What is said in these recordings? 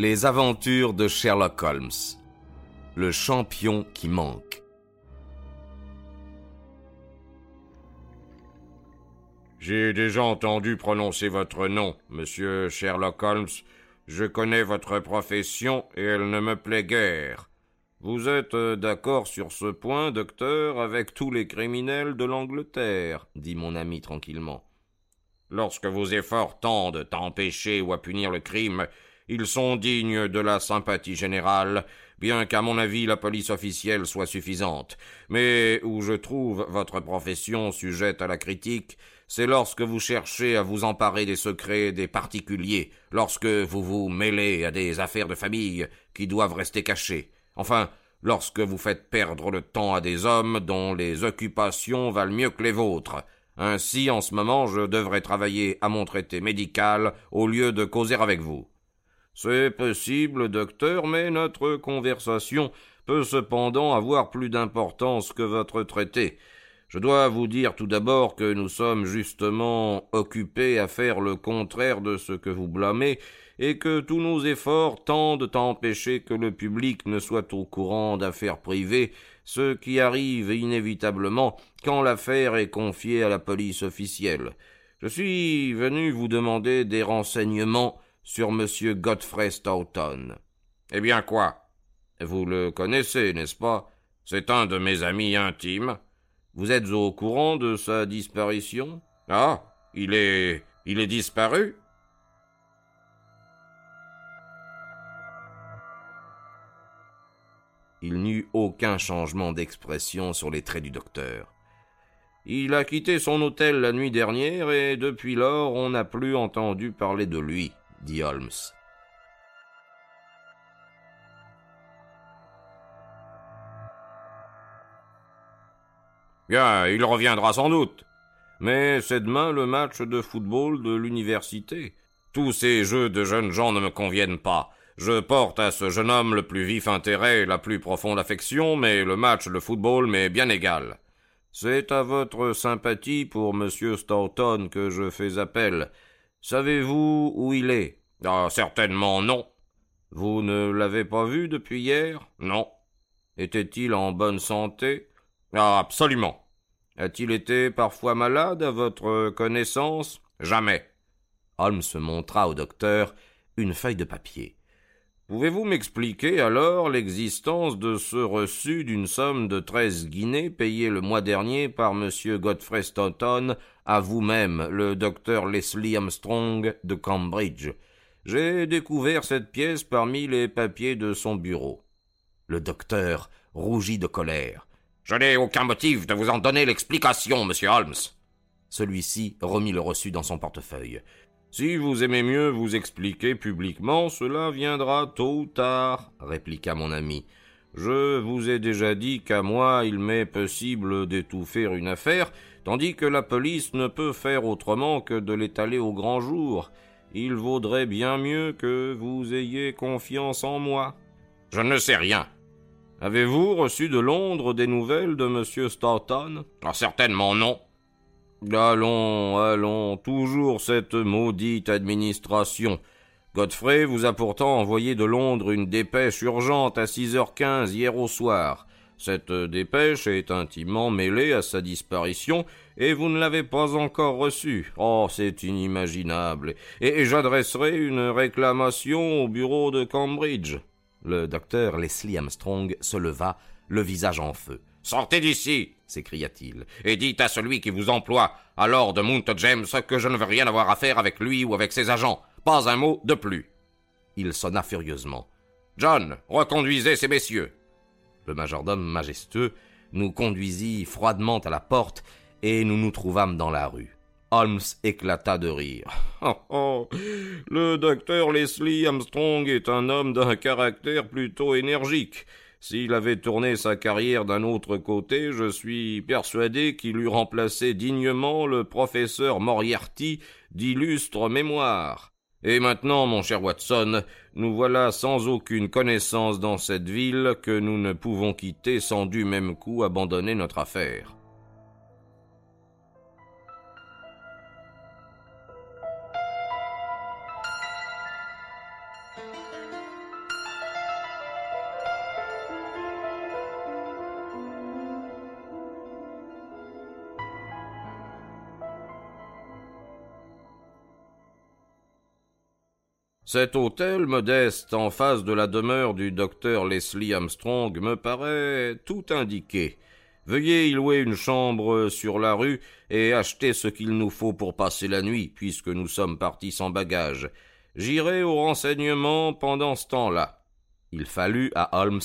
Les aventures de Sherlock Holmes. Le champion qui manque. J'ai déjà entendu prononcer votre nom, monsieur Sherlock Holmes. Je connais votre profession et elle ne me plaît guère. Vous êtes euh, d'accord sur ce point, docteur, avec tous les criminels de l'Angleterre, dit mon ami tranquillement. Lorsque vos efforts tendent à empêcher ou à punir le crime, ils sont dignes de la sympathie générale, bien qu'à mon avis la police officielle soit suffisante. Mais où je trouve votre profession sujette à la critique, c'est lorsque vous cherchez à vous emparer des secrets des particuliers, lorsque vous vous mêlez à des affaires de famille qui doivent rester cachées. Enfin, lorsque vous faites perdre le temps à des hommes dont les occupations valent mieux que les vôtres. Ainsi, en ce moment, je devrais travailler à mon traité médical au lieu de causer avec vous. C'est possible, docteur, mais notre conversation peut cependant avoir plus d'importance que votre traité. Je dois vous dire tout d'abord que nous sommes justement occupés à faire le contraire de ce que vous blâmez, et que tous nos efforts tendent à empêcher que le public ne soit au courant d'affaires privées, ce qui arrive inévitablement quand l'affaire est confiée à la police officielle. Je suis venu vous demander des renseignements sur M. Godfrey Stoughton. Eh bien quoi? Vous le connaissez, n'est-ce pas? C'est un de mes amis intimes. Vous êtes au courant de sa disparition? Ah, il est. il est disparu Il n'eut aucun changement d'expression sur les traits du docteur. Il a quitté son hôtel la nuit dernière et depuis lors on n'a plus entendu parler de lui, dit. Bien, il reviendra sans doute. Mais c'est demain le match de football de l'université. Tous ces jeux de jeunes gens ne me conviennent pas. Je porte à ce jeune homme le plus vif intérêt et la plus profonde affection, mais le match de football m'est bien égal. C'est à votre sympathie pour M. Stoughton que je fais appel. Savez-vous où il est? Ah, certainement non. Vous ne l'avez pas vu depuis hier? Non. Était-il en bonne santé? Ah, absolument. A-t-il été parfois malade à votre connaissance? Jamais. Holmes montra au docteur une feuille de papier. Pouvez-vous m'expliquer alors l'existence de ce reçu d'une somme de treize guinées payé le mois dernier par M. Godfrey Stoughton à vous-même, le docteur Leslie Armstrong de Cambridge? J'ai découvert cette pièce parmi les papiers de son bureau. Le docteur rougit de colère. Je n'ai aucun motif de vous en donner l'explication, monsieur Holmes. Celui-ci remit le reçu dans son portefeuille. Si vous aimez mieux vous expliquer publiquement, cela viendra tôt ou tard, répliqua mon ami. Je vous ai déjà dit qu'à moi il m'est possible d'étouffer une affaire, tandis que la police ne peut faire autrement que de l'étaler au grand jour. Il vaudrait bien mieux que vous ayez confiance en moi. Je ne sais rien. Avez-vous reçu de Londres des nouvelles de M. Stoughton ah, Certainement non. Allons, allons, toujours cette maudite administration. Godfrey vous a pourtant envoyé de Londres une dépêche urgente à six heures quinze hier au soir. Cette dépêche est intimement mêlée à sa disparition, et vous ne l'avez pas encore reçue. Oh, c'est inimaginable. Et, j'adresserai une réclamation au bureau de Cambridge. Le docteur Leslie Armstrong se leva, le visage en feu. Sortez d'ici s'écria-t-il, et dites à celui qui vous emploie, à Lord Mount James, que je ne veux rien avoir à faire avec lui ou avec ses agents. Pas un mot de plus. Il sonna furieusement. John, reconduisez ces messieurs. Le majordome majestueux nous conduisit froidement à la porte, et nous nous trouvâmes dans la rue. Holmes éclata de rire. Oh, oh, le docteur Leslie Armstrong est un homme d'un caractère plutôt énergique. S'il avait tourné sa carrière d'un autre côté, je suis persuadé qu'il eût remplacé dignement le professeur Moriarty d'illustre mémoire. Et maintenant, mon cher Watson, nous voilà sans aucune connaissance dans cette ville que nous ne pouvons quitter sans du même coup abandonner notre affaire. Cet hôtel modeste en face de la demeure du docteur Leslie Armstrong me paraît tout indiqué. Veuillez y louer une chambre sur la rue et acheter ce qu'il nous faut pour passer la nuit, puisque nous sommes partis sans bagages. J'irai au renseignement pendant ce temps-là. Il fallut à Holmes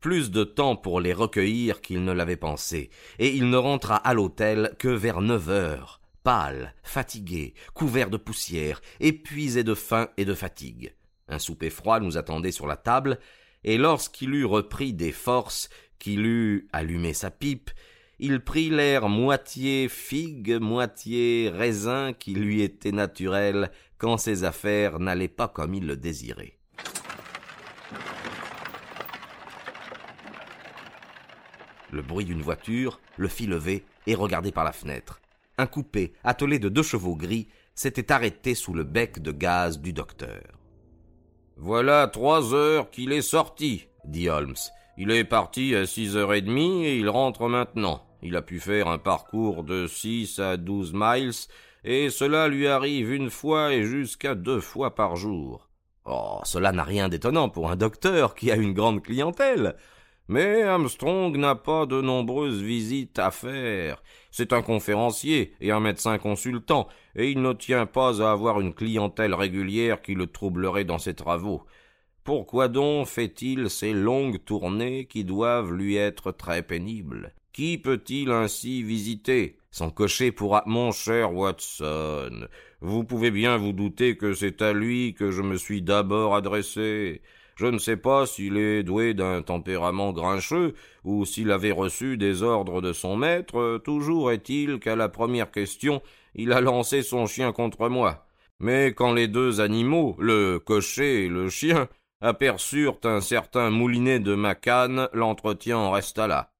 plus de temps pour les recueillir qu'il ne l'avait pensé, et il ne rentra à l'hôtel que vers neuf heures pâle, fatigué, couvert de poussière, épuisé de faim et de fatigue. Un souper froid nous attendait sur la table, et lorsqu'il eut repris des forces, qu'il eut allumé sa pipe, il prit l'air moitié figue, moitié raisin qui lui était naturel quand ses affaires n'allaient pas comme il le désirait. Le bruit d'une voiture le fit lever et regarder par la fenêtre un coupé attelé de deux chevaux gris s'était arrêté sous le bec de gaz du docteur. Voilà trois heures qu'il est sorti, dit Holmes. Il est parti à six heures et demie et il rentre maintenant. Il a pu faire un parcours de six à douze miles, et cela lui arrive une fois et jusqu'à deux fois par jour. Oh, cela n'a rien d'étonnant pour un docteur qui a une grande clientèle. Mais Armstrong n'a pas de nombreuses visites à faire. C'est un conférencier et un médecin consultant, et il ne tient pas à avoir une clientèle régulière qui le troublerait dans ses travaux. Pourquoi donc fait-il ces longues tournées qui doivent lui être très pénibles? Qui peut-il ainsi visiter? Son cocher pourra. Mon cher Watson, vous pouvez bien vous douter que c'est à lui que je me suis d'abord adressé. Je ne sais pas s'il est doué d'un tempérament grincheux, ou s'il avait reçu des ordres de son maître, toujours est-il qu'à la première question, il a lancé son chien contre moi. Mais quand les deux animaux, le cocher et le chien, aperçurent un certain moulinet de ma canne, l'entretien en resta là.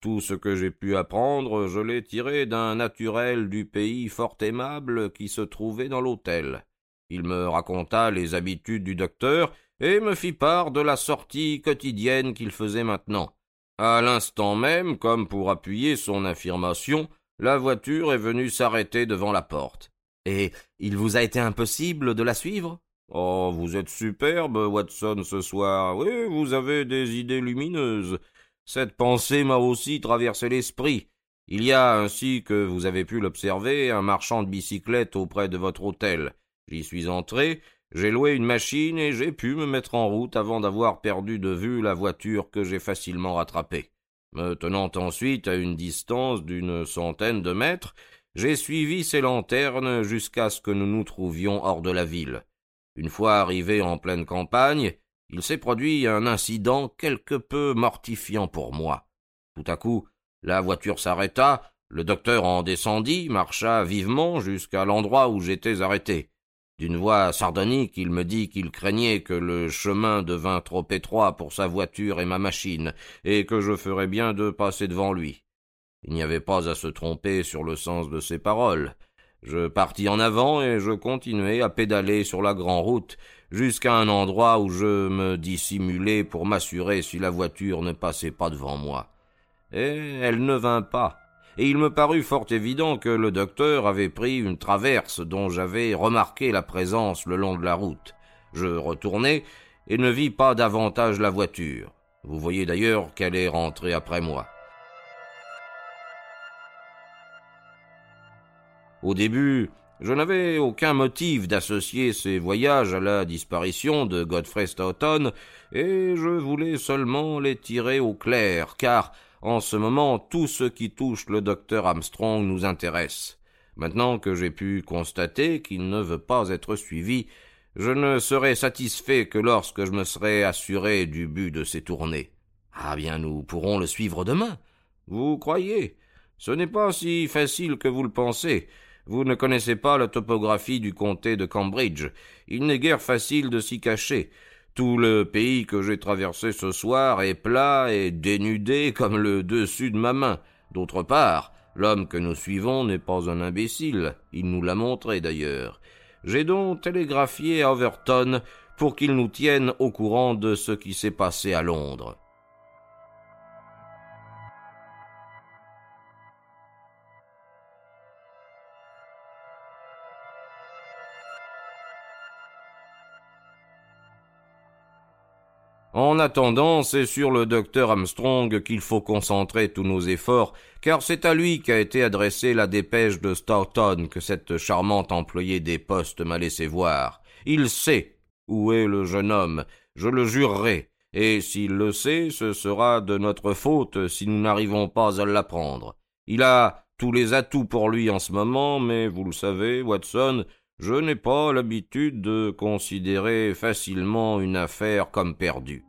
Tout ce que j'ai pu apprendre, je l'ai tiré d'un naturel du pays fort aimable qui se trouvait dans l'hôtel. Il me raconta les habitudes du docteur et me fit part de la sortie quotidienne qu'il faisait maintenant. À l'instant même, comme pour appuyer son affirmation, la voiture est venue s'arrêter devant la porte. Et il vous a été impossible de la suivre Oh, vous êtes superbe, Watson, ce soir. Oui, vous avez des idées lumineuses. Cette pensée m'a aussi traversé l'esprit. Il y a, ainsi que vous avez pu l'observer, un marchand de bicyclettes auprès de votre hôtel. J'y suis entré, j'ai loué une machine et j'ai pu me mettre en route avant d'avoir perdu de vue la voiture que j'ai facilement rattrapée. Me tenant ensuite à une distance d'une centaine de mètres, j'ai suivi ces lanternes jusqu'à ce que nous nous trouvions hors de la ville. Une fois arrivé en pleine campagne, il s'est produit un incident quelque peu mortifiant pour moi. Tout à coup, la voiture s'arrêta, le docteur en descendit, marcha vivement jusqu'à l'endroit où j'étais arrêté. D'une voix sardonique, il me dit qu'il craignait que le chemin devint trop étroit pour sa voiture et ma machine, et que je ferais bien de passer devant lui. Il n'y avait pas à se tromper sur le sens de ses paroles. Je partis en avant et je continuai à pédaler sur la grande route jusqu'à un endroit où je me dissimulai pour m'assurer si la voiture ne passait pas devant moi. Et elle ne vint pas et il me parut fort évident que le docteur avait pris une traverse dont j'avais remarqué la présence le long de la route. Je retournai et ne vis pas davantage la voiture. Vous voyez d'ailleurs qu'elle est rentrée après moi. Au début, je n'avais aucun motif d'associer ces voyages à la disparition de Godfrey Stoughton, et je voulais seulement les tirer au clair, car en ce moment, tout ce qui touche le docteur Armstrong nous intéresse. Maintenant que j'ai pu constater qu'il ne veut pas être suivi, je ne serai satisfait que lorsque je me serai assuré du but de ces tournées. Ah bien, nous pourrons le suivre demain. Vous croyez? Ce n'est pas si facile que vous le pensez. Vous ne connaissez pas la topographie du comté de Cambridge. Il n'est guère facile de s'y cacher. Tout le pays que j'ai traversé ce soir est plat et dénudé comme le dessus de ma main. D'autre part, l'homme que nous suivons n'est pas un imbécile, il nous l'a montré d'ailleurs. J'ai donc télégraphié à Overton pour qu'il nous tienne au courant de ce qui s'est passé à Londres. En attendant, c'est sur le docteur Armstrong qu'il faut concentrer tous nos efforts, car c'est à lui qu'a été adressée la dépêche de Stoughton que cette charmante employée des postes m'a laissé voir. Il sait où est le jeune homme, je le jurerai, et s'il le sait, ce sera de notre faute si nous n'arrivons pas à l'apprendre. Il a tous les atouts pour lui en ce moment, mais vous le savez, Watson, je n'ai pas l'habitude de considérer facilement une affaire comme perdue.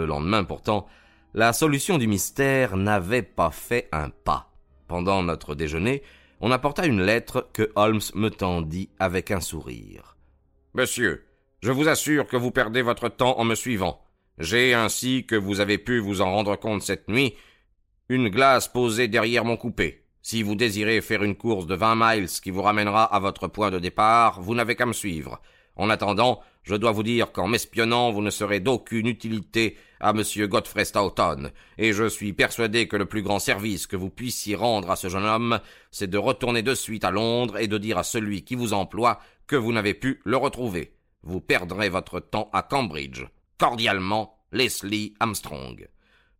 Le lendemain, pourtant, la solution du mystère n'avait pas fait un pas. Pendant notre déjeuner, on apporta une lettre que Holmes me tendit avec un sourire. Monsieur, je vous assure que vous perdez votre temps en me suivant. J'ai, ainsi que vous avez pu vous en rendre compte cette nuit, une glace posée derrière mon coupé. Si vous désirez faire une course de vingt miles qui vous ramènera à votre point de départ, vous n'avez qu'à me suivre. En attendant, je dois vous dire qu'en m'espionnant, vous ne serez d'aucune utilité à M. Godfrey Stoughton, et je suis persuadé que le plus grand service que vous puissiez rendre à ce jeune homme, c'est de retourner de suite à Londres et de dire à celui qui vous emploie que vous n'avez pu le retrouver. Vous perdrez votre temps à Cambridge. Cordialement, Leslie Armstrong.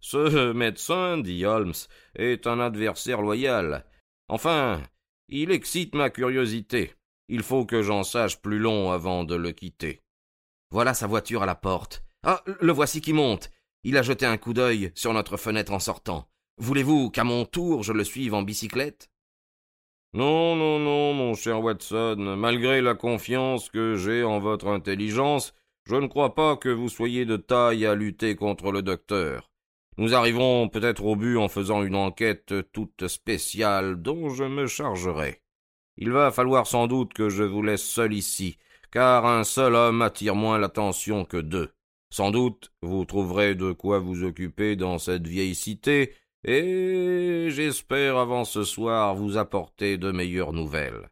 Ce médecin, dit Holmes, est un adversaire loyal. Enfin, il excite ma curiosité. Il faut que j'en sache plus long avant de le quitter. Voilà sa voiture à la porte. Ah, le voici qui monte. Il a jeté un coup d'œil sur notre fenêtre en sortant. Voulez-vous qu'à mon tour je le suive en bicyclette? Non, non, non, mon cher Watson, malgré la confiance que j'ai en votre intelligence, je ne crois pas que vous soyez de taille à lutter contre le docteur. Nous arriverons peut-être au but en faisant une enquête toute spéciale dont je me chargerai. Il va falloir sans doute que je vous laisse seul ici, car un seul homme attire moins l'attention que deux. Sans doute vous trouverez de quoi vous occuper dans cette vieille cité, et j'espère avant ce soir vous apporter de meilleures nouvelles.